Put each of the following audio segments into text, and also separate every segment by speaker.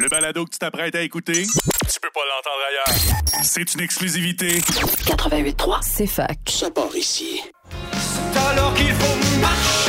Speaker 1: Le balado que tu t'apprêtes à écouter, tu peux pas l'entendre ailleurs. C'est une exclusivité.
Speaker 2: 88.3, c'est fac.
Speaker 3: Ça part ici.
Speaker 4: C'est alors qu'il faut marcher.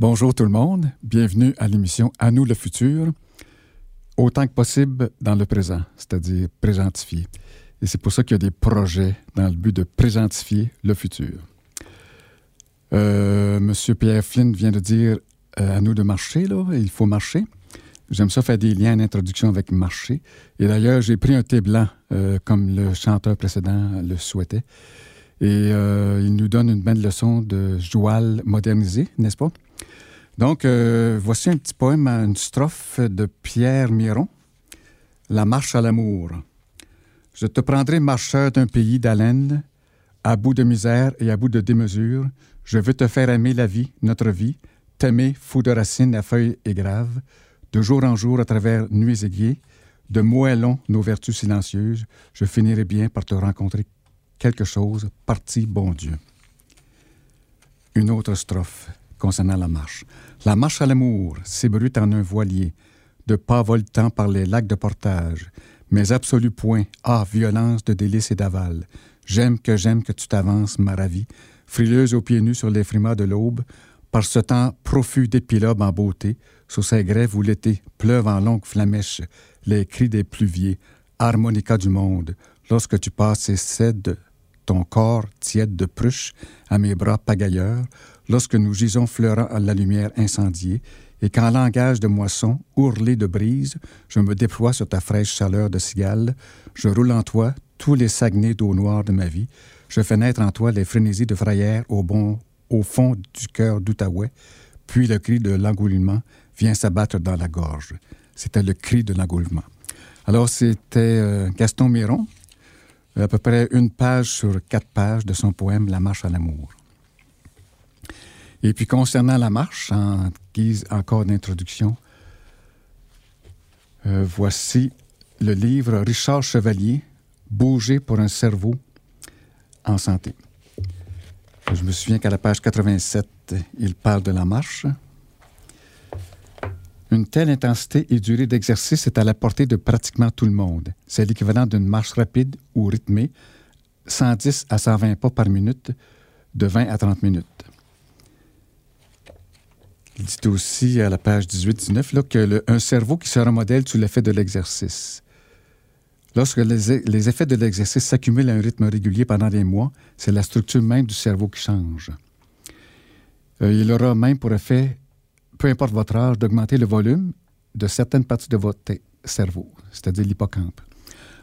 Speaker 5: Bonjour tout le monde, bienvenue à l'émission À nous le futur, autant que possible dans le présent, c'est-à-dire présentifier. Et c'est pour ça qu'il y a des projets dans le but de présentifier le futur. Euh, Monsieur Pierre Flynn vient de dire euh, à nous de marcher, il faut marcher. J'aime ça faire des liens en introduction avec marcher. Et d'ailleurs, j'ai pris un thé blanc, euh, comme le chanteur précédent le souhaitait. Et il nous donne une belle leçon de joual modernisé, n'est-ce pas? Donc, euh, voici un petit poème, une strophe de Pierre Miron, La marche à l'amour. Je te prendrai marcheur d'un pays d'haleine, à bout de misère et à bout de démesure. Je veux te faire aimer la vie, notre vie, t'aimer, fou de racines à feuilles et graves, de jour en jour à travers nuits guets, de moellons nos vertus silencieuses. Je finirai bien par te rencontrer quelque chose, parti, bon Dieu. Une autre strophe concernant la marche. La marche à l'amour s'ébrute en un voilier, de pas voltant par les lacs de portage, mais absolu point, ah, violence de délices et d'aval. J'aime que j'aime que tu t'avances, ma ravie, frileuse aux pieds nus sur les frimas de l'aube, par ce temps profus d'épilogues en beauté, sous ces grèves où l'été pleuve en longues flamèches, les cris des pluviers, harmonica du monde, lorsque tu passes et cèdes ton corps tiède de pruche à mes bras pagailleurs, lorsque nous gisons fleurant à la lumière incendiée, et qu'en langage de moisson, ourlé de brise, je me déploie sur ta fraîche chaleur de cigale, je roule en toi tous les saguenets d'eau noire de ma vie, je fais naître en toi les frénésies de frayère au, bon, au fond du cœur d'Outaouais, puis le cri de l'engoulement vient s'abattre dans la gorge. C'était le cri de l'engoulement. Alors, c'était euh, Gaston Miron, à peu près une page sur quatre pages de son poème La marche à l'amour. Et puis concernant la marche, en guise encore d'introduction, euh, voici le livre Richard Chevalier, Bouger pour un cerveau en santé. Je me souviens qu'à la page 87, il parle de la marche. Une telle intensité et durée d'exercice est à la portée de pratiquement tout le monde. C'est l'équivalent d'une marche rapide ou rythmée, 110 à 120 pas par minute, de 20 à 30 minutes. Il dit aussi à la page 18-19 là, que le- un cerveau qui se remodèle sous l'effet de l'exercice. Lorsque les, les effets de l'exercice s'accumulent à un rythme régulier pendant des mois, c'est la structure même du cerveau qui change. Euh, il aura même pour effet, peu importe votre âge, d'augmenter le volume de certaines parties de votre cerveau, c'est-à-dire l'hippocampe.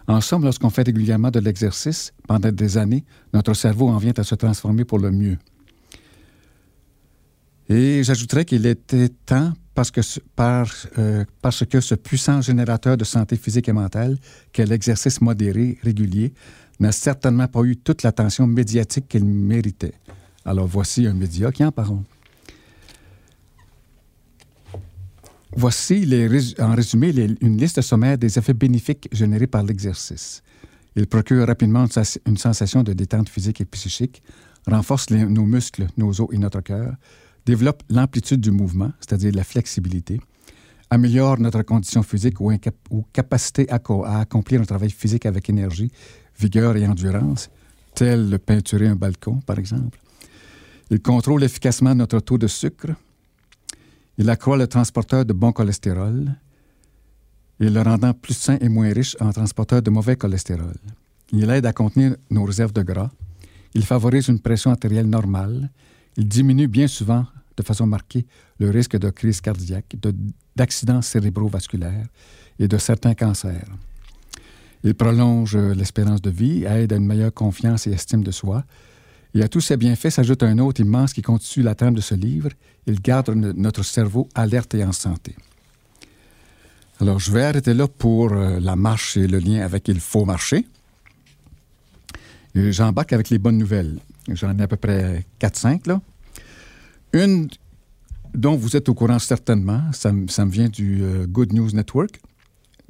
Speaker 5: En somme, lorsqu'on fait régulièrement de l'exercice pendant des années, notre cerveau en vient à se transformer pour le mieux. Et j'ajouterais qu'il était temps parce que, ce- euh, parce que ce puissant générateur de santé physique et mentale, qu'est l'exercice modéré, régulier, n'a certainement pas eu toute l'attention médiatique qu'il méritait. Alors voici un média qui en parle. Voici en résumé une liste sommaire des effets bénéfiques générés par l'exercice. Il procure rapidement une, sens- une sensation de détente physique et psychique, renforce nos muscles, nos os et notre cœur, développe l'amplitude du mouvement, c'est-à-dire la flexibilité, améliore notre condition physique ou, capacité à accomplir un travail physique avec énergie, vigueur et endurance, tel le peinturer un balcon, par exemple. Il contrôle efficacement notre taux de sucre. Il accroît le transporteur de bon cholestérol et le rendant plus sain et moins riche en transporteur de mauvais cholestérol. Il aide à contenir nos réserves de gras. Il favorise une pression artérielle normale. Il diminue bien souvent, de façon marquée, le risque de crise cardiaque, de- d'accidents cérébrovasculaires et de certains cancers. Il prolonge l'espérance de vie, aide à une meilleure confiance et estime de soi. Et à tous ces bienfaits s'ajoute un autre immense qui constitue la trame de ce livre. Il garde no- notre cerveau alerte et en santé. Alors, je vais arrêter là pour euh, la marche et le lien avec Il faut marcher. J'embarque avec les bonnes nouvelles. J'en ai à peu près 4-5, là. Une dont vous êtes au courant certainement, ça, me vient du euh, Good News Network.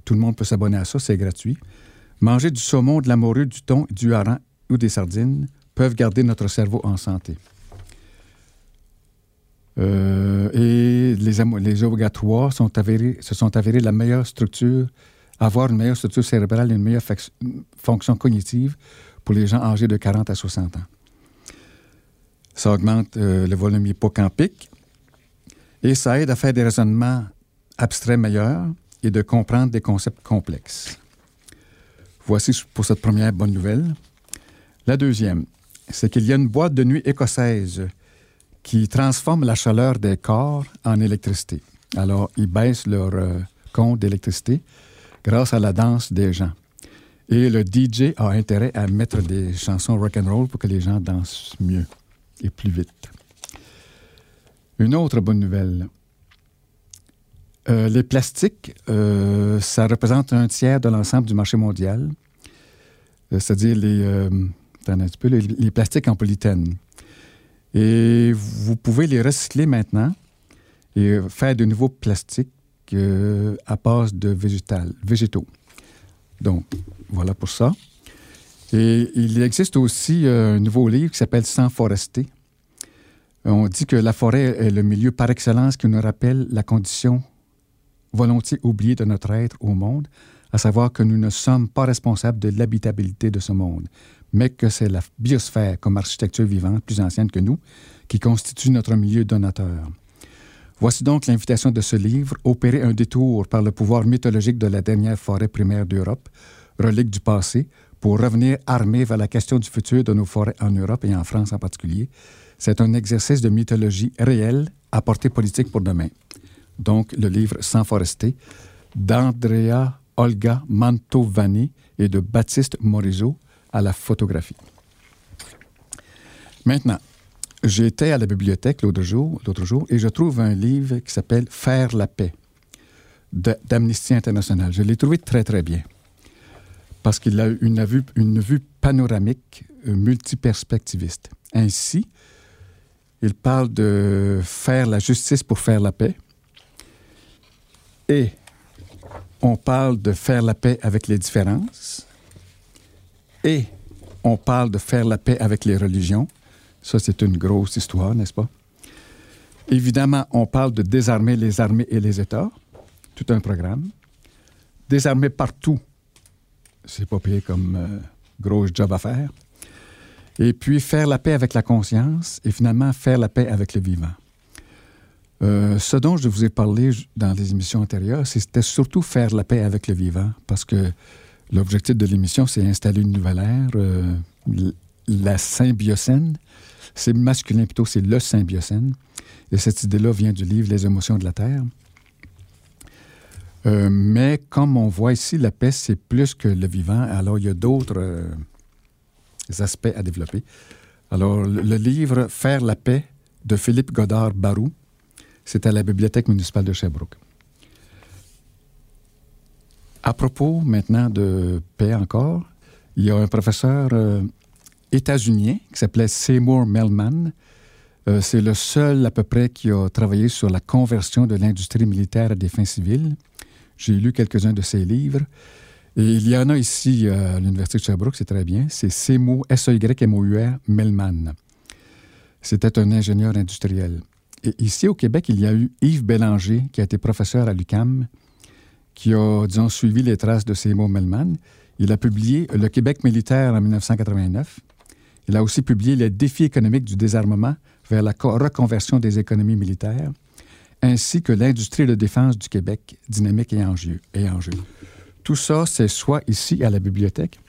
Speaker 5: Tout le monde peut s'abonner à ça, c'est gratuit. Manger du saumon, de la morue, du thon, du hareng ou des sardines peuvent garder notre cerveau en santé. Euh, et les, les oméga 3 sont se sont avérés la meilleure structure, avoir une meilleure structure cérébrale et une meilleure fonction cognitive pour les gens âgés de 40 à 60 ans. Ça augmente euh, le volume hippocampique et ça aide à faire des raisonnements abstraits meilleurs et de comprendre des concepts complexes. Voici pour cette première bonne nouvelle. La deuxième, c'est qu'il y a une boîte de nuit écossaise qui transforme la chaleur des corps en électricité. Alors, ils baissent leur euh, compte d'électricité grâce à la danse des gens. Et le DJ a intérêt à mettre des chansons rock and roll pour que les gens dansent mieux et plus vite. Une autre bonne nouvelle. Euh, les plastiques, euh, ça représente un tiers de l'ensemble du marché mondial, c'est-à-dire les, les, les, plastiques en polythène. Et vous pouvez les recycler maintenant et faire de nouveaux plastiques euh, à base de végétaux. Donc, voilà pour ça. Il existe aussi euh, un nouveau livre qui s'appelle Sans forester. On dit que la forêt est le milieu par excellence qui nous rappelle la condition volontiers oubliée de notre être au monde, à savoir que nous ne sommes pas responsables de l'habitabilité de ce monde, mais que c'est la biosphère comme architecture vivante plus ancienne que nous qui constitue notre milieu donateur. Voici donc l'invitation de ce livre, opérer un détour par le pouvoir mythologique de la dernière forêt primaire d'Europe, relique du passé, pour revenir armé vers la question du futur de nos forêts en Europe et en France en particulier. C'est un exercice de mythologie réelle à portée politique pour demain. Donc, le livre Sans forester d'Andrea Olga Mantovani et de Baptiste Morisot, à la photographie. Maintenant, j'étais à la bibliothèque l'autre jour, l'autre jour et je trouve un livre qui s'appelle Faire la paix d'Amnesty International. Je l'ai trouvé très, très bien parce qu'il a une vue, panoramique euh, multiperspectiviste. Ainsi, il parle de faire la justice pour faire la paix et on parle de faire la paix avec les différences et on parle de faire la paix avec les religions. Ça, c'est une grosse histoire, n'est-ce pas? Évidemment, on parle de désarmer les armées et les États. Tout un programme. Désarmer partout, c'est pas payé comme euh, gros job à faire. Et puis faire la paix avec la conscience et finalement faire la paix avec le vivant. Euh, ce dont je vous ai parlé dans les émissions antérieures, c'était surtout faire la paix avec le vivant, parce que L'objectif de l'émission, c'est installer une nouvelle ère, euh, la symbiocène. C'est masculin plutôt, c'est le symbiocène. Et cette idée-là vient du livre Les émotions de la Terre. Euh, mais comme on voit ici, la paix, c'est plus que le vivant. Alors, il y a d'autres euh, aspects à développer. Alors, le, livre Faire la paix de Philippe Godard Barou, c'est à la Bibliothèque municipale de Sherbrooke. À propos maintenant de paix encore, il y a un professeur euh, états-unien qui s'appelait Seymour Melman. Euh, c'est le seul à peu près qui a travaillé sur la conversion de l'industrie militaire à des fins civiles. J'ai lu quelques-uns de ses livres. Et il y en a ici à l'Université de Sherbrooke, c'est très bien. C'est Seymour, S-E-Y-M-O-U-R, Melman. C'était un ingénieur industriel. Et ici au Québec, il y a eu Yves Bélanger, qui a été professeur à l'UCAM, qui a, disons, suivi les traces de Seymour Melman. Il a publié Le Québec militaire en 1989. Il a aussi publié Les défis économiques du désarmement vers la reconversion des économies militaires, ainsi que l'industrie de défense du Québec, dynamique et en jeu. Tout ça, c'est soit ici à la bibliothèque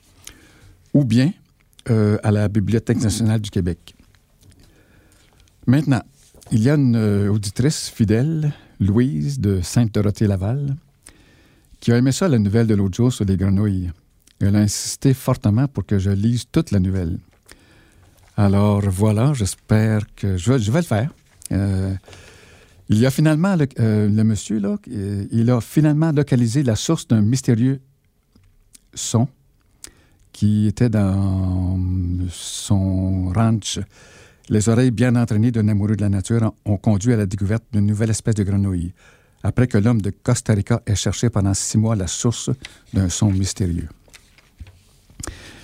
Speaker 5: ou bien euh, à la Bibliothèque nationale du Québec. Maintenant, il y a une euh, auditrice fidèle, Louise de Sainte-Dorothée-Laval, qui a aimé ça, la nouvelle de l'autre jour sur les grenouilles. Elle a insisté fortement pour que je lise toute la nouvelle. Alors voilà, j'espère que je vais le faire. Euh, Il y a finalement, le, euh, le monsieur, là, euh, il a finalement localisé la source d'un mystérieux son qui était dans son ranch. Les oreilles bien entraînées d'un amoureux de la nature ont conduit à la découverte d'une nouvelle espèce de grenouille, après que l'homme de Costa Rica ait cherché pendant six mois la source d'un son mystérieux.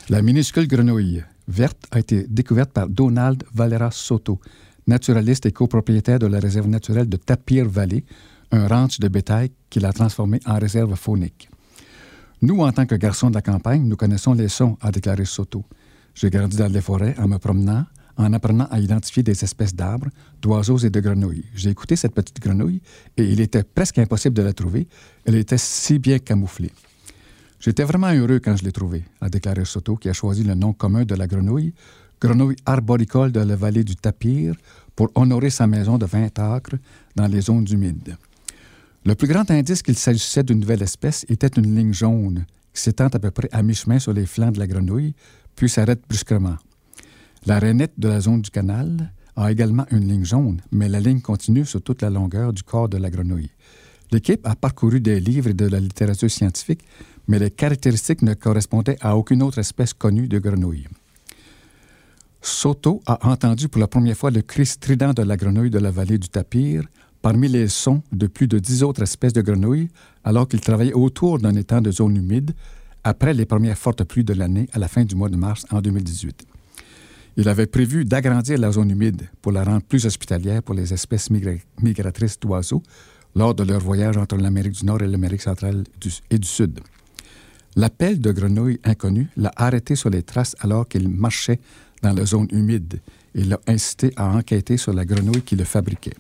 Speaker 5: La minuscule grenouille verte a été découverte par Donald Valera Soto, naturaliste et copropriétaire de la réserve naturelle de Tapir Valley, un ranch de bétail qu'il a transformé en réserve faunique. Nous, en tant que garçons de la campagne, nous connaissons les sons, a déclaré Soto. J'ai grandi dans les forêts en me promenant, en apprenant à identifier des espèces d'arbres, d'oiseaux et de grenouilles. J'ai écouté cette petite grenouille et il était presque impossible de la trouver. Elle était si bien camouflée. J'étais vraiment heureux quand je l'ai trouvée, a déclaré Soto, qui a choisi le nom commun de la grenouille, grenouille arboricole de la vallée du Tapir, pour honorer sa maison de 20 acres dans les zones humides. Le plus grand indice qu'il s'agissait d'une nouvelle espèce était une ligne jaune qui s'étend à peu près à mi-chemin sur les flancs de la grenouille, puis s'arrête brusquement. La rainette de la zone du canal a également une ligne jaune, mais la ligne continue sur toute la longueur du corps de la grenouille. L'équipe a parcouru des livres et de la littérature scientifique, mais les caractéristiques ne correspondaient à aucune autre espèce connue de grenouille. Soto a entendu pour la première fois le cri strident de la grenouille de la vallée du Tapir parmi les sons de plus de dix autres espèces de grenouilles alors qu'il travaillait autour d'un étang de zone humide après les premières fortes pluies de l'année à la fin du mois de mars en 2018. Il avait prévu d'agrandir la zone humide pour la rendre plus hospitalière pour les espèces migratrices d'oiseaux lors de leur voyage entre l'Amérique du Nord et l'Amérique centrale et du Sud. L'appel de grenouille inconnu l'a arrêté sur les traces alors qu'il marchait dans la zone humide et l'a incité à enquêter sur la grenouille qui le fabriquait.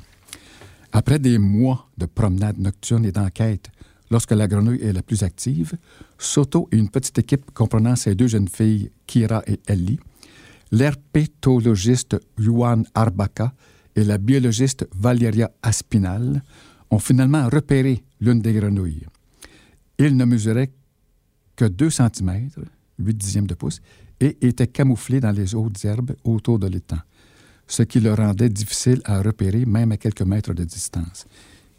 Speaker 5: Après des mois de promenades nocturnes et d'enquêtes, lorsque la grenouille est la plus active, Soto et une petite équipe comprenant ses deux jeunes filles, Kira et Ellie, l'herpétologiste Juan Arbaca et la biologiste Valeria Aspinal ont finalement repéré l'une des grenouilles. Il ne mesurait que 2 cm, 8 dixièmes de pouce, et était camouflé dans les hautes herbes autour de l'étang, ce qui le rendait difficile à repérer même à quelques mètres de distance.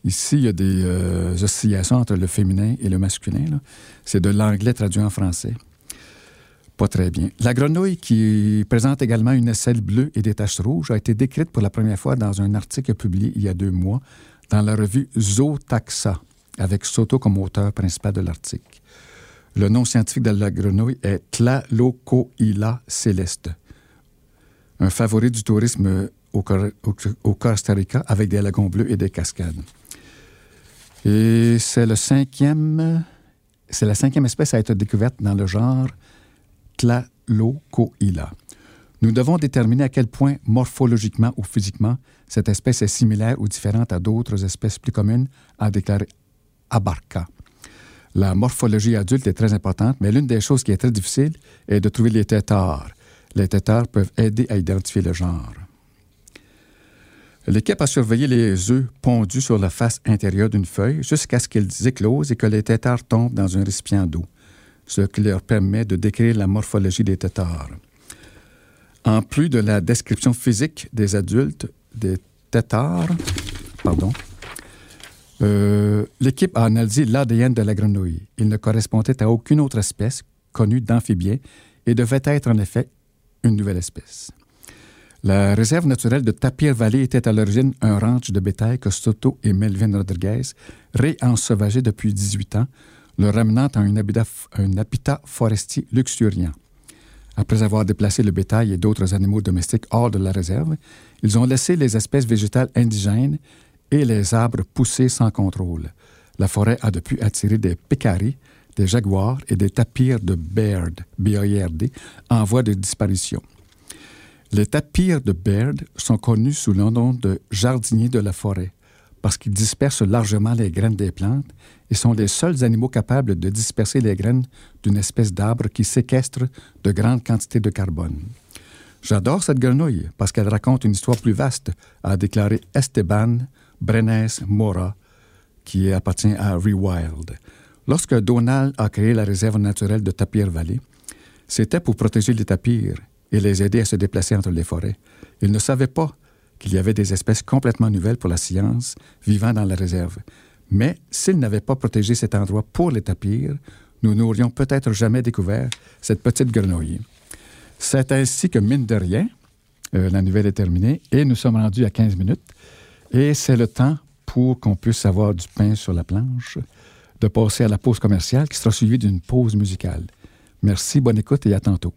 Speaker 5: Ici, il y a des euh, oscillations entre le féminin et le masculin. C'est de l'anglais traduit en français. Pas très bien. La grenouille, qui présente également une aisselle bleue et des taches rouges, a été décrite pour la première fois dans un article publié il y a deux mois dans la revue Zootaxa, avec Soto comme auteur principal de l'article. Le nom scientifique de la grenouille est Tlalocoila céleste, un favori du tourisme au, Costa Rica avec des lagons bleus et des cascades. Et c'est le cinquième, la cinquième espèce à être découverte dans le genre Tlalocoila. Nous devons déterminer à quel point, morphologiquement ou physiquement, cette espèce est similaire ou différente à d'autres espèces plus communes, a déclaré Abarca. La morphologie adulte est très importante, mais l'une des choses qui est très difficile est de trouver les têtards. Les têtards peuvent aider à identifier le genre. L'équipe a surveillé les œufs pondus sur la face intérieure d'une feuille jusqu'à ce qu'ils éclosent et que les têtards tombent dans un récipient d'eau, ce qui leur permet de décrire la morphologie des têtards. En plus de la description physique des adultes des têtards, pardon, euh, l'équipe a analysé l'ADN de la grenouille. Il ne correspondait à aucune autre espèce connue d'amphibiens et devait être en effet une nouvelle espèce. La réserve naturelle de Tapir Valley était à l'origine un ranch de bétail que Soto et Melvin Rodriguez réensauvageaient depuis 18 ans, le ramenant à un habitat, un habitat forestier luxuriant. Après avoir déplacé le bétail et d'autres animaux domestiques hors de la réserve, ils ont laissé les espèces végétales indigènes les arbres poussés sans contrôle. La forêt a depuis attiré des pécaris, des jaguars et des tapirs de Baird, B-A-I-R-D, en voie de disparition. Les tapirs de Baird sont connus sous le nom de jardiniers de la forêt parce qu'ils dispersent largement les graines des plantes et sont les seuls animaux capables de disperser les graines d'une espèce d'arbre qui séquestre de grandes quantités de carbone. J'adore cette grenouille parce qu'elle raconte une histoire plus vaste, a déclaré Esteban Brenes Mora, qui appartient à Rewild. Lorsque Donald a créé la réserve naturelle de Tapir Valley, c'était pour protéger les tapirs et les aider à se déplacer entre les forêts. Il ne savait pas qu'il y avait des espèces complètement nouvelles pour la science vivant dans la réserve. Mais s'ils n'avaient pas protégé cet endroit pour les tapirs, nous n'aurions peut-être jamais découvert cette petite grenouille. C'est ainsi que, mine de rien, euh, la nouvelle est terminée et nous sommes rendus à 15 minutes. Et c'est le temps pour qu'on puisse avoir du pain sur la planche, de passer à la pause commerciale qui sera suivie d'une pause musicale. Merci, bonne écoute et à tantôt.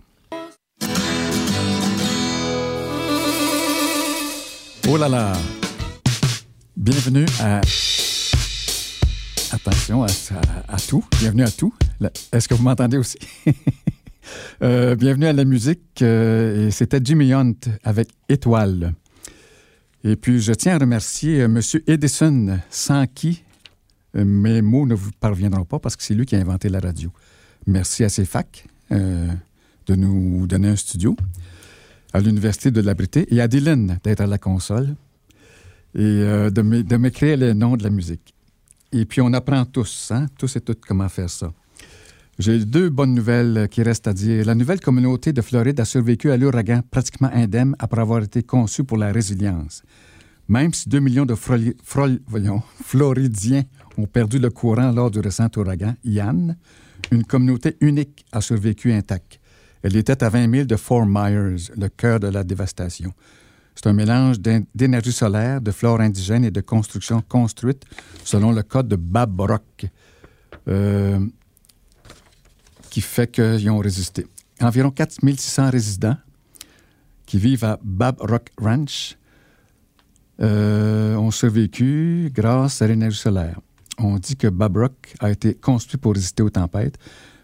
Speaker 5: Oh là là! Bienvenue à. Attention à, tout. Bienvenue à tout. Est-ce que vous m'entendez aussi? Euh, bienvenue à la musique. Euh, c'était Jimmy Hunt avec Étoile. Et puis, je tiens à remercier euh, M. Edison, sans qui mes mots ne vous parviendront pas parce que c'est lui qui a inventé la radio. Merci à CFAC de nous donner un studio à l'Université de l'Abrité et à Dylan d'être à la console et de m'écrire les noms de la musique. Et puis, on apprend tous, hein, tous et toutes, comment faire ça. J'ai deux bonnes nouvelles qui restent à dire. La nouvelle communauté de Floride a survécu à l'ouragan pratiquement indemne après avoir été conçue pour la résilience. Même si 2 millions de Floridiens ont perdu le courant lors du récent ouragan Ian, une communauté unique a survécu intacte. Elle était à 20 000 de Fort Myers, le cœur de la dévastation. C'est un mélange d'énergie solaire, de flore indigène et de construction construite selon le code de Babrock. Euh, qui fait qu'ils ont résisté. Environ 4600 résidents qui vivent à Bab Rock Ranch euh, ont survécu grâce à l'énergie solaire. On dit que Bab Rock a été construit pour résister aux tempêtes,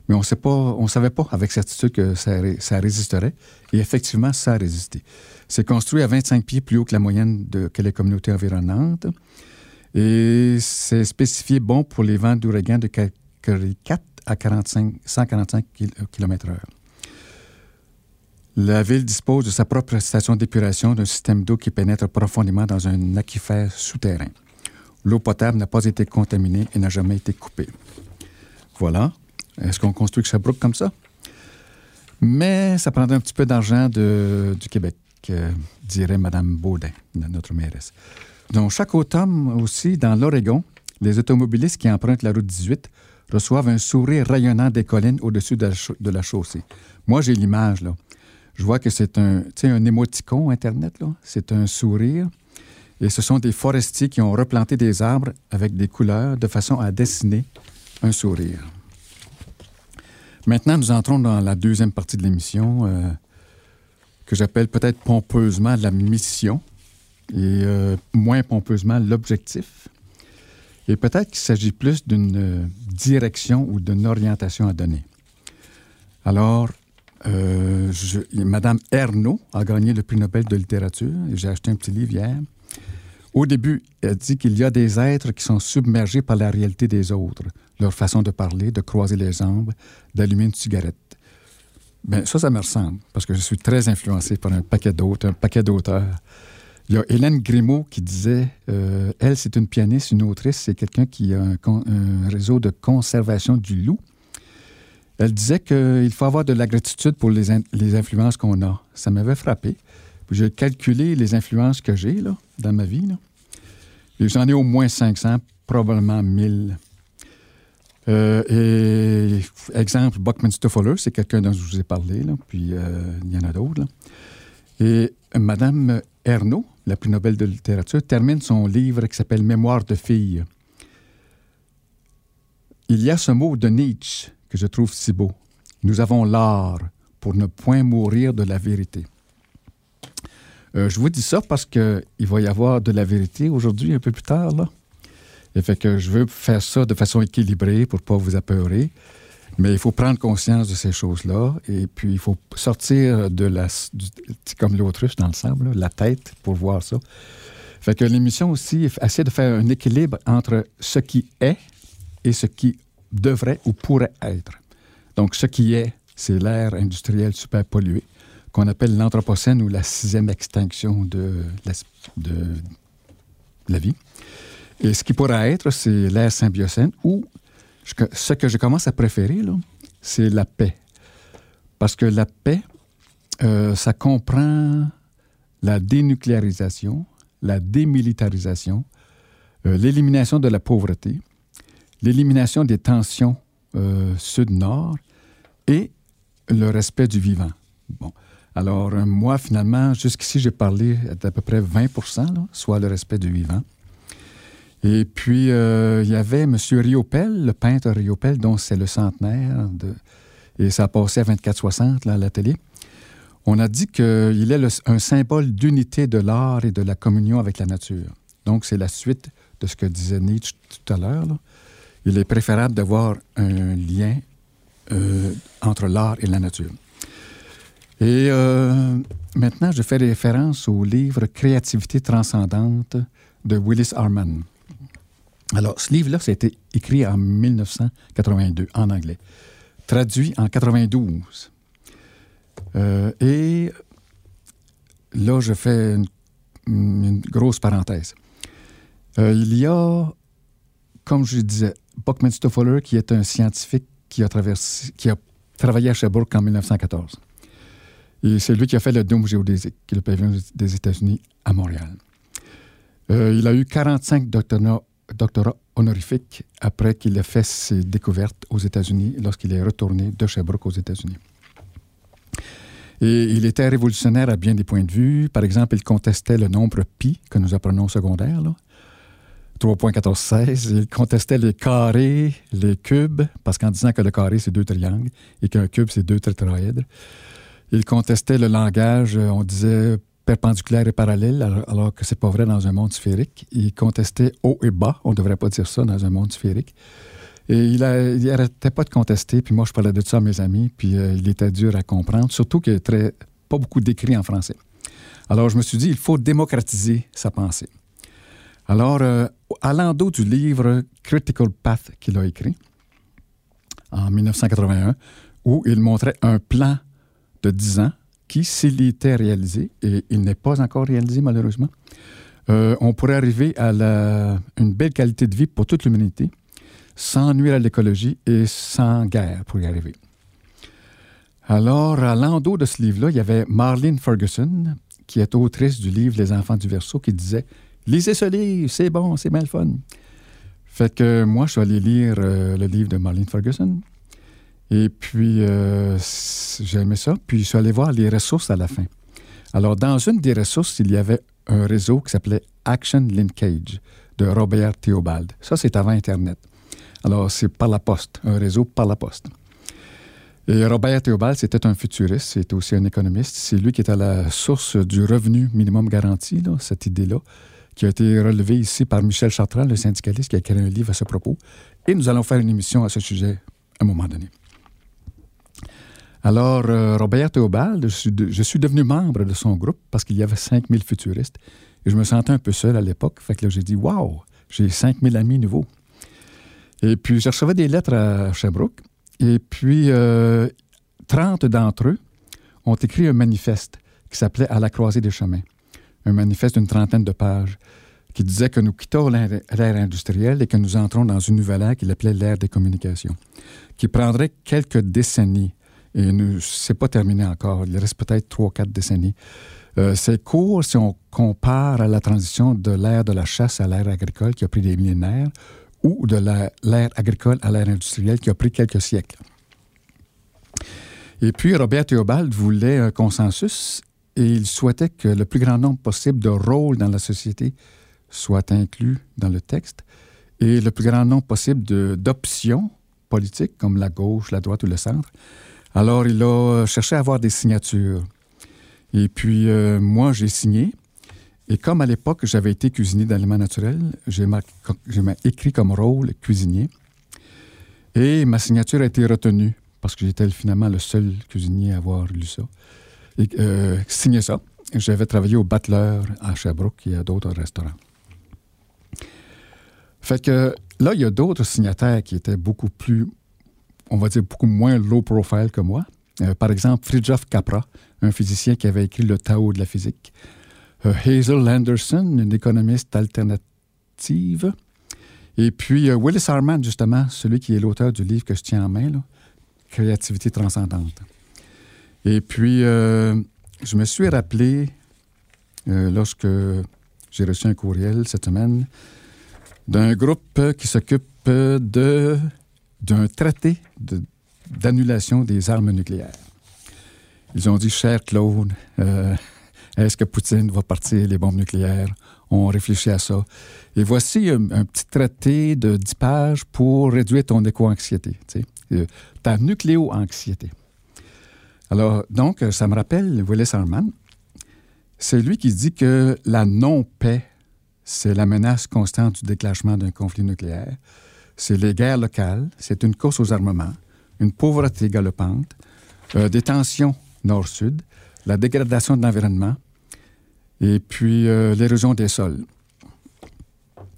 Speaker 5: mais on ne savait pas avec certitude que ça, résisterait. Et effectivement, ça a résisté. C'est construit à 25 pieds plus haut que la moyenne de, que les communautés environnantes. Et c'est spécifié bon pour les vents d'ouragan de catégorie 4 à 45, 145 km/h. La ville dispose de sa propre station d'épuration d'un système d'eau qui pénètre profondément dans un aquifère souterrain. L'eau potable n'a pas été contaminée et n'a jamais été coupée. Voilà. Est-ce qu'on construit Sherbrooke comme ça? Mais ça prendrait un petit peu d'argent du Québec, euh, dirait Mme Baudin, notre mairesse. Donc, chaque automne aussi, dans l'Oregon, les automobilistes qui empruntent la route 18 reçoivent un sourire rayonnant des collines au-dessus de, la chaussée. Moi, j'ai l'image, là. Je vois que c'est un, un émoticon Internet, là. C'est un sourire. Et ce sont des forestiers qui ont replanté des arbres avec des couleurs de façon à dessiner un sourire. Maintenant, nous entrons dans la deuxième partie de l'émission euh, que j'appelle peut-être pompeusement la mission et euh, moins pompeusement l'objectif. Et peut-être qu'il s'agit plus d'une euh, direction ou d'une orientation à donner. Alors, euh, Madame Ernaud a gagné le prix Nobel de littérature. J'ai acheté un petit livre hier. Au début, elle dit qu'il y a des êtres qui sont submergés par la réalité des autres, leur façon de parler, de croiser les jambes, d'allumer une cigarette. Bien, ça, ça me ressemble, parce que je suis très influencé par un paquet d'autres, un paquet d'auteurs. Il y a Hélène Grimaud qui disait, euh, elle, c'est une pianiste, une autrice, c'est quelqu'un qui a un, réseau de conservation du loup. Elle disait qu'il faut avoir de la gratitude pour les, influences qu'on a. Ça m'avait frappé. J'ai calculé les influences que j'ai dans ma vie. J'en ai au moins 500, probablement 1000. Euh, exemple, Buckminster Fuller, c'est quelqu'un dont je vous ai parlé, là, puis euh, il y en a d'autres. Et Madame Ernaud, la prix Nobel de littérature, termine son livre qui s'appelle Mémoire de fille. Il y a ce mot de Nietzsche que je trouve si beau. Nous avons l'art pour ne point mourir de la vérité. Euh, je vous dis ça parce qu'il va y avoir de la vérité aujourd'hui, un peu plus tard. Et fait que je veux faire ça de façon équilibrée pour ne pas vous apeurer. Mais il faut prendre conscience de ces choses-là et puis il faut sortir de la, comme l'autruche dans le sable, la tête pour voir ça. Fait que l'émission aussi essaie de faire un équilibre entre ce qui est et ce qui devrait ou pourrait être. Donc, ce qui est, c'est l'ère industrielle super polluée, qu'on appelle l'Anthropocène ou la sixième extinction de la, de la vie. Et ce qui pourrait être, c'est l'ère symbiocène ou ce que je commence à préférer, c'est la paix. Parce que la paix, euh, ça comprend la dénucléarisation, la démilitarisation, euh, l'élimination de la pauvreté, l'élimination des tensions euh, sud-nord et le respect du vivant. Bon. Alors, moi, finalement, jusqu'ici, j'ai parlé d'à peu près 20% soit le respect du vivant. Et puis, il y avait M. Riopel, le peintre Riopel, dont c'est le centenaire, et ça a passé à 24-60 à la télé. On a dit qu'il est un symbole d'unité de l'art et de la communion avec la nature. Donc, c'est la suite de ce que disait Nietzsche tout à l'heure. Il est préférable d'avoir un lien euh, entre l'art et la nature. Et euh, maintenant, je fais référence au livre Créativité transcendante de Willis Arman. Alors, ce livre-là, ça a été écrit en 1982 en anglais, traduit en 92. Euh, et là, je fais une, grosse parenthèse. Euh, il y a, comme je disais, Buckminster Fuller, qui est un scientifique qui a, traversé, qui a travaillé à Sherbrooke en 1914. Et c'est lui qui a fait le dôme géodésique, qui est le pavillon des États-Unis à Montréal. Euh, il a eu 45 doctorats, doctorats honorifiques après qu'il ait fait ses découvertes aux États-Unis lorsqu'il est retourné de Sherbrooke aux États-Unis. Et il était révolutionnaire à bien des points de vue. Par exemple, il contestait le nombre pi que nous apprenons au secondaire, 3.1416. Il contestait les carrés, les cubes, parce qu'en disant que le carré, c'est deux triangles et qu'un cube, c'est deux tétraèdres. Il contestait le langage, euh, on disait perpendiculaire et parallèle, alors, que c'est pas vrai dans un monde sphérique. Il contestait haut et bas. On ne devrait pas dire ça dans un monde sphérique. Et il n'arrêtait pas de contester. Puis moi, je parlais de ça à mes amis. Puis euh, il était dur à comprendre, surtout qu'il n'y pas beaucoup d'écrits en français. Alors, je me suis dit, il faut démocratiser sa pensée. Alors, euh, à du livre Critical Path qu'il a écrit en 1981, où il montrait un plan de 10 ans qui, s'il était réalisé, et il n'est pas encore réalisé malheureusement, euh, on pourrait arriver à une belle qualité de vie pour toute l'humanité, sans nuire à l'écologie et sans guerre pour y arriver. Alors, à l'endos de ce livre-là, il y avait Marlene Ferguson, qui est autrice du livre Les enfants du verso, qui disait Lisez ce livre, c'est bon, c'est mal fun. Fait que moi, je suis allé lire euh, le livre de Marlene Ferguson. Et puis, euh, j'ai aimé ça. Puis, je suis allé voir les ressources à la fin. Alors, dans une des ressources, il y avait un réseau qui s'appelait Action Linkage de Robert Theobald. Ça, c'est avant Internet. Alors, c'est par la poste, un réseau par la poste. Et Robert Théobald, c'était un futuriste, c'était aussi un économiste. C'est lui qui est à la source du revenu minimum garanti, cette idée-là, qui a été relevée ici par Michel Chartrand, le syndicaliste, qui a écrit un livre à ce propos. Et nous allons faire une émission à ce sujet à un moment donné. Alors, euh, Robert Théobald, je suis, devenu membre de son groupe parce qu'il y avait 5000 futuristes. Et je me sentais un peu seul à l'époque. Fait que là, j'ai dit, waouh, j'ai 5000 amis nouveaux. Et puis, je des lettres à Sherbrooke. Et puis, 30 euh, d'entre eux ont écrit un manifeste qui s'appelait À la croisée des chemins. Un manifeste d'une trentaine de pages qui disait que nous quittons l'ère industrielle et que nous entrons dans une nouvelle ère qu'il appelait l'ère des communications, qui prendrait quelques décennies. Et ce n'est pas terminé encore. Il reste peut-être trois, quatre décennies. Euh, c'est court si on compare à la transition de l'ère de la chasse à l'ère agricole qui a pris des millénaires, ou de l'ère agricole à l'ère industrielle qui a pris quelques siècles. Et puis, Robert Théobald voulait un consensus et il souhaitait que le plus grand nombre possible de rôles dans la société soient inclus dans le texte et le plus grand nombre possible d'options politiques, comme la gauche, la droite ou le centre. Alors, il a cherché à avoir des signatures. Et puis, euh, moi, j'ai signé. Et comme à l'époque, j'avais été cuisinier d'aliments naturels, j'ai écrit comme rôle cuisinier. Et ma signature a été retenue parce que j'étais finalement le seul cuisinier à avoir lu ça. Et euh, signé ça. J'avais travaillé au Butler à Sherbrooke et à d'autres restaurants. Fait que là, il y a d'autres signataires qui étaient beaucoup plus, on va dire, beaucoup moins low profile que moi. Euh, par exemple, Fridtjof Capra, un physicien qui avait écrit le Tao de la physique. Euh, Hazel Anderson, une économiste alternative. Et puis euh, Willis Harman, justement, celui qui est l'auteur du livre que je tiens en main, Créativité transcendante. Et puis, je me suis rappelé lorsque j'ai reçu un courriel cette semaine d'un groupe qui s'occupe de, d'un traité d'annulation des armes nucléaires. Ils ont dit, cher Claude, euh, est-ce que Poutine va partir les bombes nucléaires? On réfléchit à ça. Et voici un, petit traité de 10 pages pour réduire ton éco-anxiété, euh, ta nucléo-anxiété. Alors, donc, ça me rappelle Willis Harman. C'est lui qui dit que la non-paix, c'est la menace constante du déclenchement d'un conflit nucléaire. C'est les guerres locales, c'est une course aux armements, une pauvreté galopante, euh, des tensions nord-sud, la dégradation de l'environnement et puis euh, l'érosion des sols.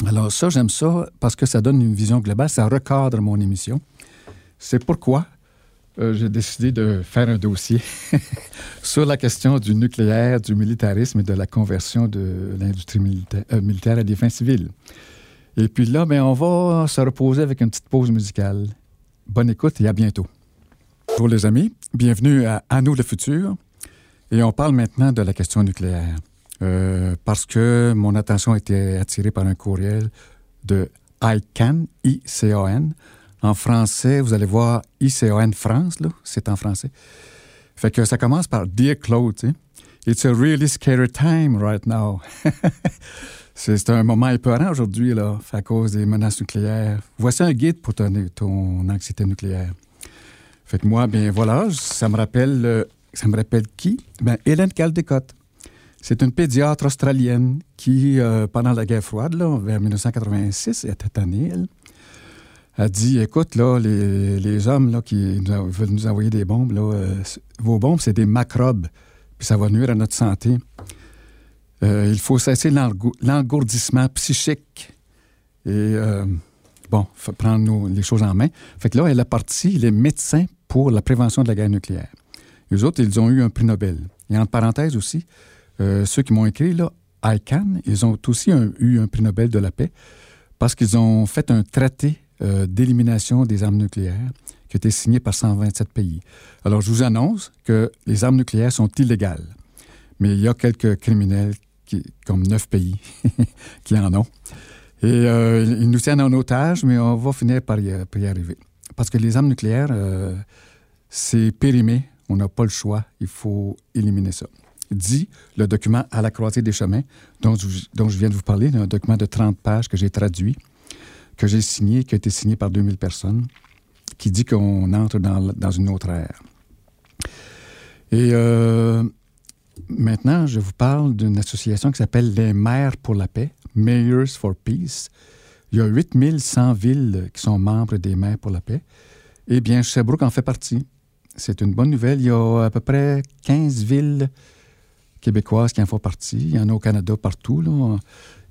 Speaker 5: Alors ça, j'aime ça parce que ça donne une vision globale, ça recadre mon émission. C'est pourquoi euh, j'ai décidé de faire un dossier sur la question du nucléaire, du militarisme et de la conversion de l'industrie militaire, à des fins civiles. Et puis là, ben, on va se reposer avec une petite pause musicale. Bonne écoute et à bientôt. Pour les amis, bienvenue à À nous le futur. Et on parle maintenant de la question nucléaire. Euh, parce que mon attention a été attirée par un courriel de ICAN, I-C-A-N. En français, vous allez voir ICAN France, là, c'est en français. Fait que ça commence par Dear Claude, It's a really scary time right now. c'est un moment épeurant aujourd'hui, là, à cause des menaces nucléaires. Voici un guide pour ton, ton anxiété nucléaire. Fait que moi, bien voilà, ça me rappelle, euh, ça me rappelle qui? Ben, Hélène Caldecott. C'est une pédiatre australienne qui, euh, pendant la guerre froide, là, vers 1986, était année, elle, a dit Écoute, là, les, hommes là, qui veulent nous envoyer des bombes, là, euh, vos bombes, c'est des macrobes, puis ça va nuire à notre santé. Euh, il faut cesser l'engourdissement psychique. Et, bon, faut prendre les choses en main. Fait que là, elle a parti les médecins pour la prévention de la guerre nucléaire. Les autres, ils ont eu un prix Nobel. Et en parenthèse aussi, euh, ceux qui m'ont écrit, là, ICANN, ils ont aussi eu un prix Nobel de la paix parce qu'ils ont fait un traité euh, d'élimination des armes nucléaires qui a été signé par 127 pays. Alors, je vous annonce que les armes nucléaires sont illégales, mais il y a quelques criminels, comme neuf pays, qui en ont. Et euh, ils nous tiennent en otage, mais on va finir par y, arriver. Parce que les armes nucléaires, c'est périmé, on n'a pas le choix, il faut éliminer ça dit le document À la croisée des chemins, dont je, dont je viens de vous parler, un document de 30 pages que j'ai traduit, que j'ai signé, qui a été signé par 2000 personnes, qui dit qu'on entre dans, dans, une autre ère. Et euh, maintenant, je vous parle d'une association qui s'appelle Les Maires pour la paix, Mayors for Peace. Il y a 8100 villes qui sont membres des Maires pour la paix. Eh bien, Sherbrooke en fait partie. C'est une bonne nouvelle. Il y a à peu près 15 villes québécoises qui en font partie. Il y en a au Canada partout.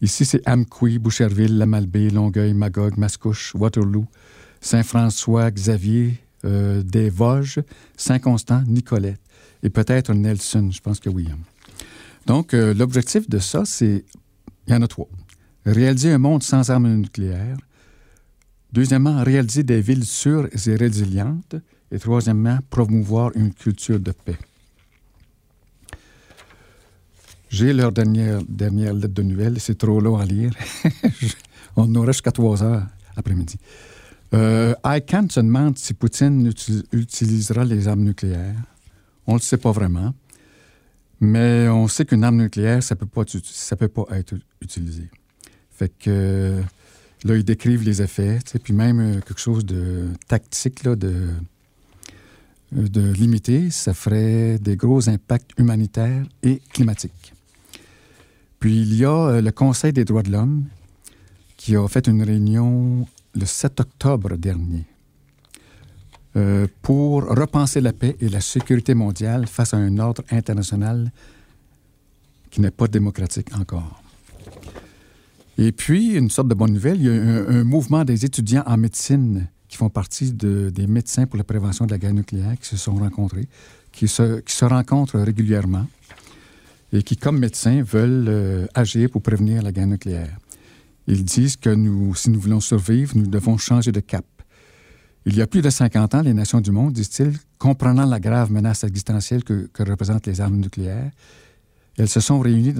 Speaker 5: Ici, c'est Amqui, Boucherville, La Longueuil, Magog, Mascouche, Waterloo, Saint-François, Xavier, euh, des Vosges, Saint-Constant, Nicolette et peut-être Nelson. Je pense que oui. Donc, euh, l'objectif de ça, c'est. Il y en a trois. Réaliser un monde sans armes nucléaires. Deuxièmement, réaliser des villes sûres et résilientes. Et troisièmement, promouvoir une culture de paix. J'ai leur dernière, dernière lettre de nouvelles. C'est trop long à lire. On aurait jusqu'à trois heures après-midi. Euh, ICANN se demande si Poutine utilisera les armes nucléaires. On ne le sait pas vraiment. Mais on sait qu'une arme nucléaire, ça ne peut, pas, peut être utilisé. Fait que là, ils décrivent les effets, puis même euh, quelque chose de tactique, de, de limité, ça ferait des gros impacts humanitaires et climatiques. Puis il y a euh, le Conseil des droits de l'homme qui a fait une réunion le 7 octobre dernier euh, pour repenser la paix et la sécurité mondiale face à un ordre international qui n'est pas démocratique encore. Et puis, une sorte de bonne nouvelle, il y a un, mouvement des étudiants en médecine qui font partie des médecins pour la prévention de la guerre nucléaire qui se sont rencontrés, qui se, rencontrent régulièrement et qui, comme médecins, veulent euh, agir pour prévenir la guerre nucléaire. Ils disent que si nous voulons survivre, nous devons changer de cap. Il y a plus de 50 ans, les nations du monde, disent-ils, comprenant la grave menace existentielle que, représentent les armes nucléaires, Elles se sont réunies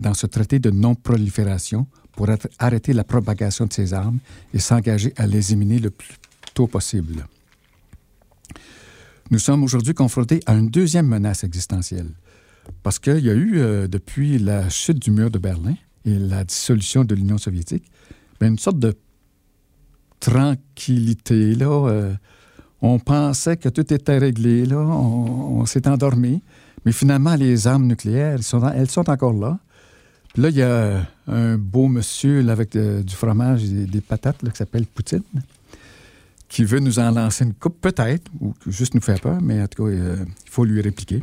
Speaker 5: dans ce traité de non-prolifération pour arrêter la propagation de ces armes et s'engager à les éliminer le plus tôt possible. Nous sommes aujourd'hui confrontés à une deuxième menace existentielle. Parce qu'il y a eu, euh, depuis la chute du mur de Berlin et la dissolution de l'Union soviétique, ben, une sorte de tranquillité. Là, euh, on pensait que tout était réglé, là, on, s'est endormi. Mais finalement, les armes nucléaires, elles sont, encore là. Puis là, il y a un beau monsieur avec euh, du fromage et des, patates qui s'appelle Poutine qui veut nous en lancer une coupe, peut-être, ou juste nous faire peur, mais en tout cas, euh, il faut lui répliquer.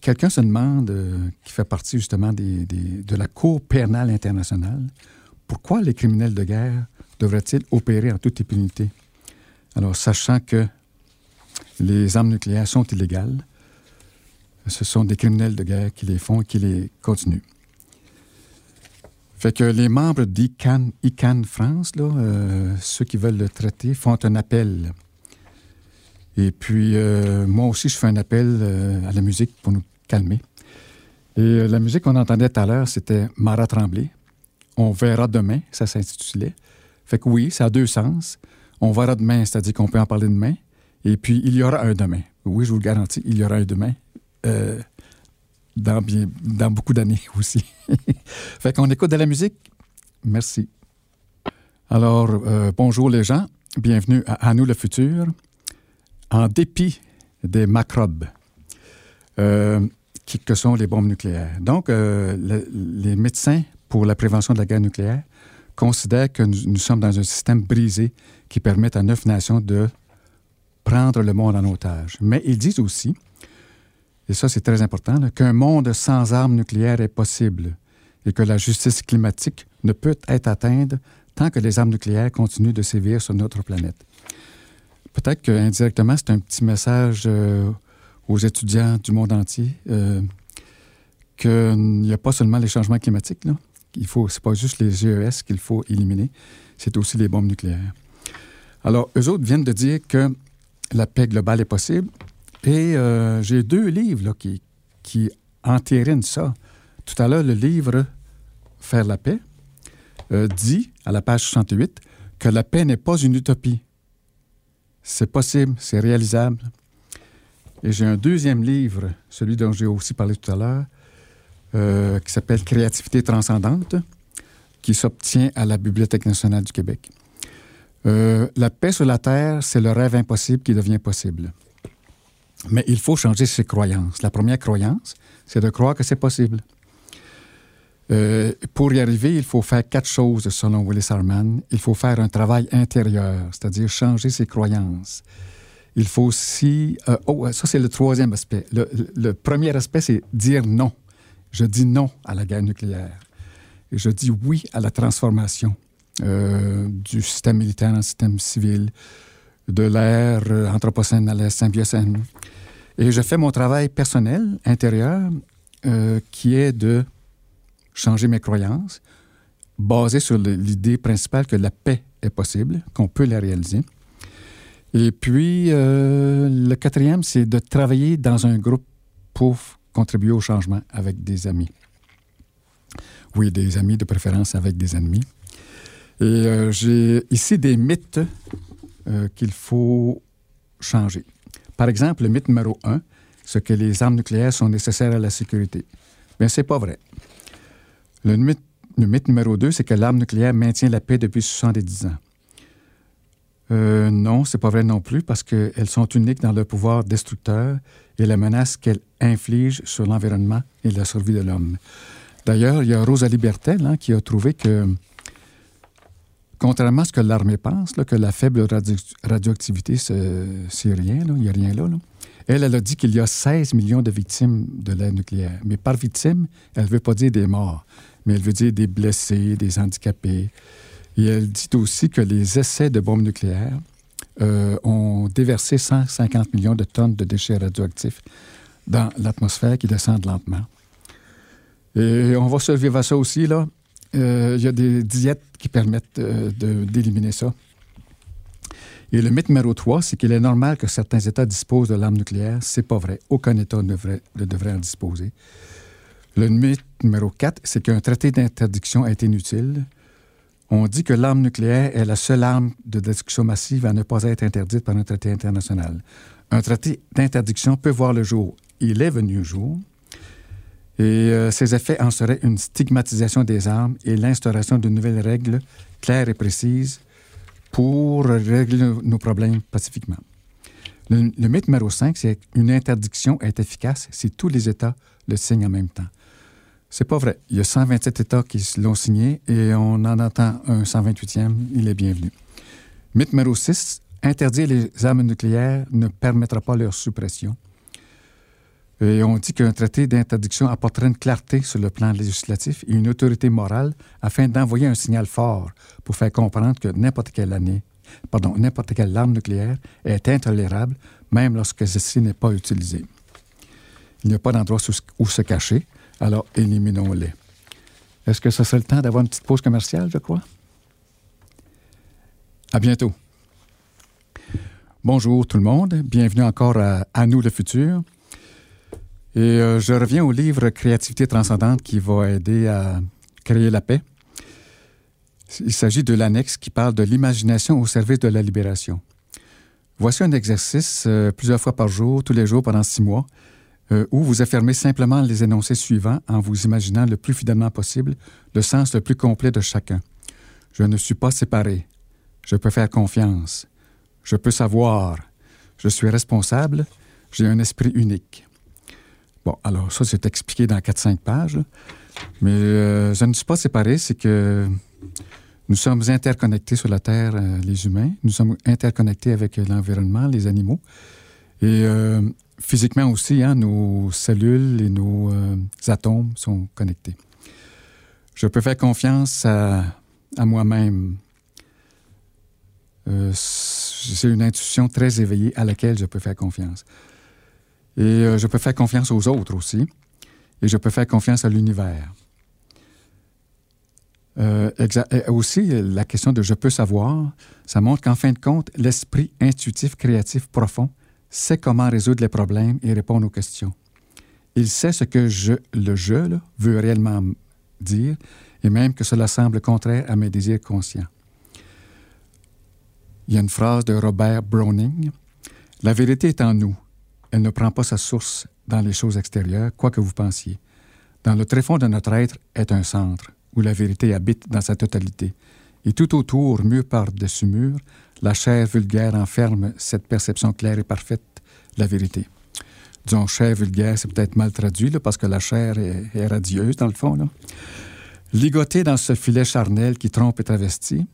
Speaker 5: Quelqu'un se demande, qui fait partie justement de la Cour pénale internationale, pourquoi les criminels de guerre devraient-ils opérer en toute impunité? Alors, sachant que les armes nucléaires sont illégales, ce sont des criminels de guerre qui les font et qui les continuent. Fait que les membres d'ICANN ICAN France, euh, ceux qui veulent le traiter, font un appel. Et puis, euh, moi aussi, je fais un appel euh, à la musique pour nous calmer. Et la musique qu'on entendait tout à l'heure, c'était Mara Tremblay. On verra demain, ça s'intitulait. Fait que oui, ça a deux sens. On verra demain, c'est-à-dire qu'on peut en parler demain. Et puis, il y aura un demain. Oui, je vous le garantis, il y aura un demain dans, bien, dans beaucoup d'années aussi. fait qu'on écoute de la musique. Merci. Alors, euh, bonjour les gens. Bienvenue à, nous le futur. En dépit des macrobes, euh, que sont les bombes nucléaires. Donc, euh, les médecins pour la prévention de la guerre nucléaire considèrent que nous, sommes dans un système brisé qui permet à neuf nations de prendre le monde en otage. Mais ils disent aussi et ça c'est très important, qu'un monde sans armes nucléaires est possible et que la justice climatique ne peut être atteinte tant que les armes nucléaires continuent de sévir sur notre planète. Peut-être qu'indirectement, c'est un petit message euh, aux étudiants du monde entier euh, qu'il n'y a pas seulement les changements climatiques. Il faut, c'est pas juste les GES qu'il faut éliminer, c'est aussi les bombes nucléaires. Alors, eux autres viennent de dire que la paix globale est possible, et euh, j'ai deux livres qui, qui entérinent ça. Tout à l'heure, le livre Faire la paix euh, dit, à la page 68, que la paix n'est pas une utopie. C'est possible, c'est réalisable. Et j'ai un deuxième livre, celui dont j'ai aussi parlé tout à l'heure, euh, qui s'appelle Créativité transcendante, qui s'obtient à la Bibliothèque nationale du Québec. la paix sur la Terre, c'est le rêve impossible qui devient possible. Mais il faut changer ses croyances. La première croyance, c'est de croire que c'est possible. Euh, pour y arriver, il faut faire quatre choses selon Willis Harman. Il faut faire un travail intérieur, c'est-à-dire changer ses croyances. Il faut aussi... Euh, oh, ça, c'est le troisième aspect. Le, premier aspect, c'est dire non. Je dis non à la guerre nucléaire. Et je dis oui à la transformation euh, du système militaire en système civil, de l'ère anthropocène à l'ère symbiocène. Et je fais mon travail personnel, intérieur, euh, qui est de changer mes croyances, basé sur l'idée principale que la paix est possible, qu'on peut la réaliser. Et puis, euh, le quatrième, c'est de travailler dans un groupe pour contribuer au changement avec des amis. Oui, des amis de préférence avec des ennemis. Et euh, j'ai ici des mythes qu'il faut changer. Par exemple, le mythe numéro un, c'est que les armes nucléaires sont nécessaires à la sécurité. Bien, c'est pas vrai. Le mythe, le mythe numéro deux, c'est que l'arme nucléaire maintient la paix depuis 70 ans. Euh, non, c'est pas vrai non plus parce qu'elles sont uniques dans leur pouvoir destructeur et la menace qu'elles infligent sur l'environnement et la survie de l'homme. D'ailleurs, il y a Rosalie Bertel hein, qui a trouvé que Contrairement à ce que l'armée pense, que la faible radioactivité, c'est rien, il n'y a rien là, Elle, elle a dit qu'il y a 16 millions de victimes de l'aide nucléaire. Mais par victime, elle ne veut pas dire des morts, mais elle veut dire des blessés, des handicapés. Et elle dit aussi que les essais de bombes nucléaires euh, ont déversé 150 millions de tonnes de déchets radioactifs dans l'atmosphère qui descendent lentement. Et on va survivre à ça aussi, là. Euh, il y a des diètes qui permettent euh, d'éliminer ça. Et le mythe numéro 3, c'est qu'il est normal que certains États disposent de l'arme nucléaire. C'est pas vrai. Aucun État ne devrait, ne devrait en disposer. Le mythe numéro 4, c'est qu'un traité d'interdiction est inutile. On dit que l'arme nucléaire est la seule arme de destruction massive à ne pas être interdite par un traité international. Un traité d'interdiction peut voir le jour. Il est venu au jour. Et euh, ses effets en seraient une stigmatisation des armes et l'instauration de nouvelles règles claires et précises pour régler nos problèmes pacifiquement. Le, le mythe numéro 5, c'est qu'une interdiction est efficace si tous les États le signent en même temps. C'est pas vrai. Il y a 127 États qui l'ont signé et on en attend un 128e. Il est bienvenu. Mythe numéro 6, interdire les armes nucléaires ne permettra pas leur suppression. Et on dit qu'un traité d'interdiction apporterait une clarté sur le plan législatif et une autorité morale afin d'envoyer un signal fort pour faire comprendre que n'importe quelle année, pardon, n'importe quelle arme nucléaire est intolérable, même lorsque ceci n'est pas utilisé. Il n'y a pas d'endroit où se cacher, alors éliminons-les. Est-ce que ce serait le temps d'avoir une petite pause commerciale, je crois? À bientôt. Bonjour tout le monde, bienvenue encore à, à nous le futur. Et euh, je reviens au livre Créativité transcendante qui va aider à créer la paix. Il s'agit de l'annexe qui parle de l'imagination au service de la libération. Voici un exercice euh, plusieurs fois par jour, tous les jours pendant six mois, euh, où vous affirmez simplement les énoncés suivants en vous imaginant le plus fidèlement possible le sens le plus complet de chacun. Je ne suis pas séparé. Je peux faire confiance. Je peux savoir. Je suis responsable. J'ai un esprit unique. Bon, alors ça, c'est expliqué dans 4-5 pages. Mais euh, je ne suis pas séparé, c'est que nous sommes interconnectés sur la Terre, euh, les humains. Nous sommes interconnectés avec l'environnement, les animaux. Et euh, physiquement aussi, hein, nos cellules et nos euh, atomes sont connectés. Je peux faire confiance à, moi-même. Euh, c'est une intuition très éveillée à laquelle je peux faire confiance. Et euh, je peux faire confiance aux autres aussi. Et je peux faire confiance à l'univers. Aussi, la question de je peux savoir, ça montre qu'en fin de compte, l'esprit intuitif, créatif, profond, sait comment résoudre les problèmes et répondre aux questions. Il sait ce que je, le je veut réellement dire, et même que cela semble contraire à mes désirs conscients. Il y a une phrase de Robert Browning. La vérité est en nous. Elle ne prend pas sa source dans les choses extérieures, quoi que vous pensiez. Dans le tréfonds de notre être est un centre, où la vérité habite dans sa totalité. Et tout autour, mur par-dessus mur, la chair vulgaire enferme cette perception claire et parfaite la vérité. Disons, chair vulgaire, c'est peut-être mal traduit, parce que la chair est, est radieuse, dans le fond. Là. Ligoté dans ce filet charnel qui trompe et travestit,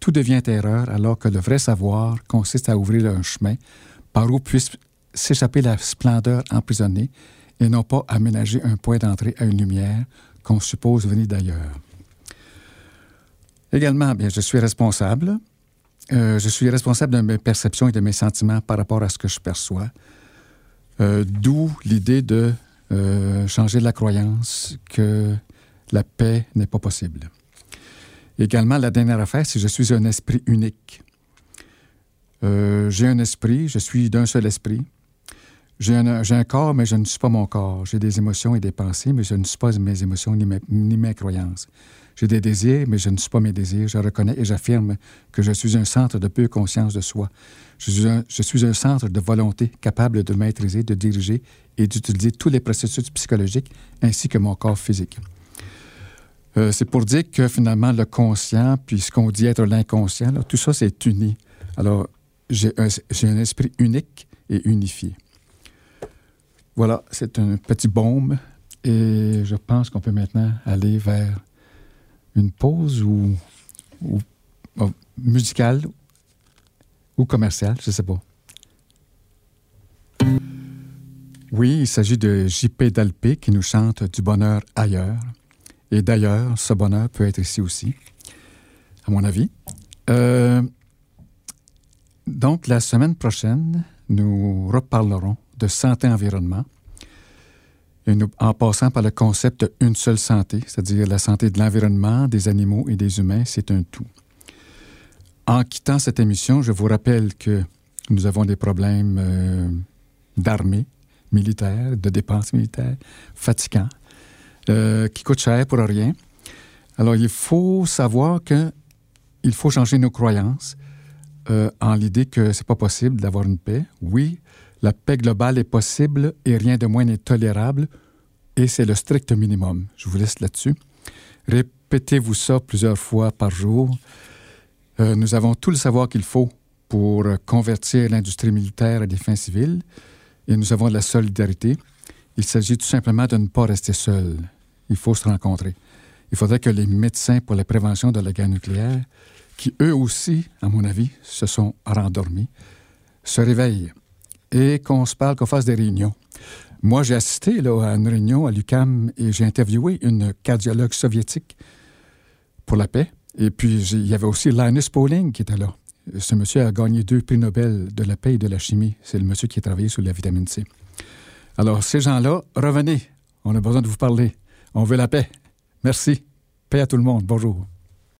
Speaker 5: tout devient erreur, alors que le vrai savoir consiste à ouvrir un chemin par où puisse s'échapper la splendeur emprisonnée et non pas aménager un point d'entrée à une lumière qu'on suppose venir d'ailleurs. Également, bien, je suis responsable. Euh, je suis responsable de mes perceptions et de mes sentiments par rapport à ce que je perçois. Euh, D'où l'idée de euh, changer la croyance que la paix n'est pas possible. Également, la dernière affaire, c'est que je suis un esprit unique. J'ai un esprit, je suis d'un seul esprit. J'ai un, corps, mais je ne suis pas mon corps. J'ai des émotions et des pensées, mais je ne suis pas mes émotions ni mes croyances. J'ai des désirs, mais je ne suis pas mes désirs. Je reconnais et j'affirme que je suis un centre de pure conscience de soi. Je suis, un, je suis un centre de volonté capable de maîtriser, de diriger et d'utiliser tous les processus psychologiques ainsi que mon corps physique. Euh, c'est pour dire que finalement, le conscient, puis ce qu'on dit être l'inconscient, tout ça, c'est uni. Alors, j'ai un, un esprit unique et unifié. Voilà, c'est un petit baume et je pense qu'on peut maintenant aller vers une pause ou, ou musicale ou commerciale, je ne sais pas. Oui, il s'agit de JP Dalpé qui nous chante du bonheur ailleurs. Et d'ailleurs, ce bonheur peut être ici aussi, à mon avis. Euh, donc, la semaine prochaine, nous reparlerons de santé-environnement, en passant par le concept de une seule santé, c'est-à-dire la santé de l'environnement, des animaux et des humains, c'est un tout. En quittant cette émission, je vous rappelle que nous avons des problèmes euh, d'armée militaire, de dépenses militaires, fatigants, euh, qui coûtent cher pour rien. Alors, il faut savoir que il faut changer nos croyances euh, en l'idée que c'est pas possible d'avoir une paix. Oui, la paix globale est possible et rien de moins n'est tolérable, et c'est le strict minimum. Je vous laisse là-dessus. Répétez-vous ça plusieurs fois par jour. Euh, nous avons tout le savoir qu'il faut pour convertir l'industrie militaire à des fins civiles et nous avons de la solidarité. Il s'agit tout simplement de ne pas rester seul. Il faut se rencontrer. Il faudrait que les médecins pour la prévention de la guerre nucléaire, qui eux aussi, à mon avis, se sont rendormis, se réveillent et qu'on se parle, qu'on fasse des réunions. Moi, j'ai assisté là, à une réunion à l'UCAM et j'ai interviewé une cardiologue soviétique pour la paix. Et puis, il y avait aussi Linus Pauling qui était là. Ce monsieur a gagné deux prix Nobel de la paix et de la chimie. C'est le monsieur qui a travaillé sur la vitamine C. Alors, ces gens-là, revenez. On a besoin de vous parler. On veut la paix. Merci. Paix à tout le monde. Bonjour.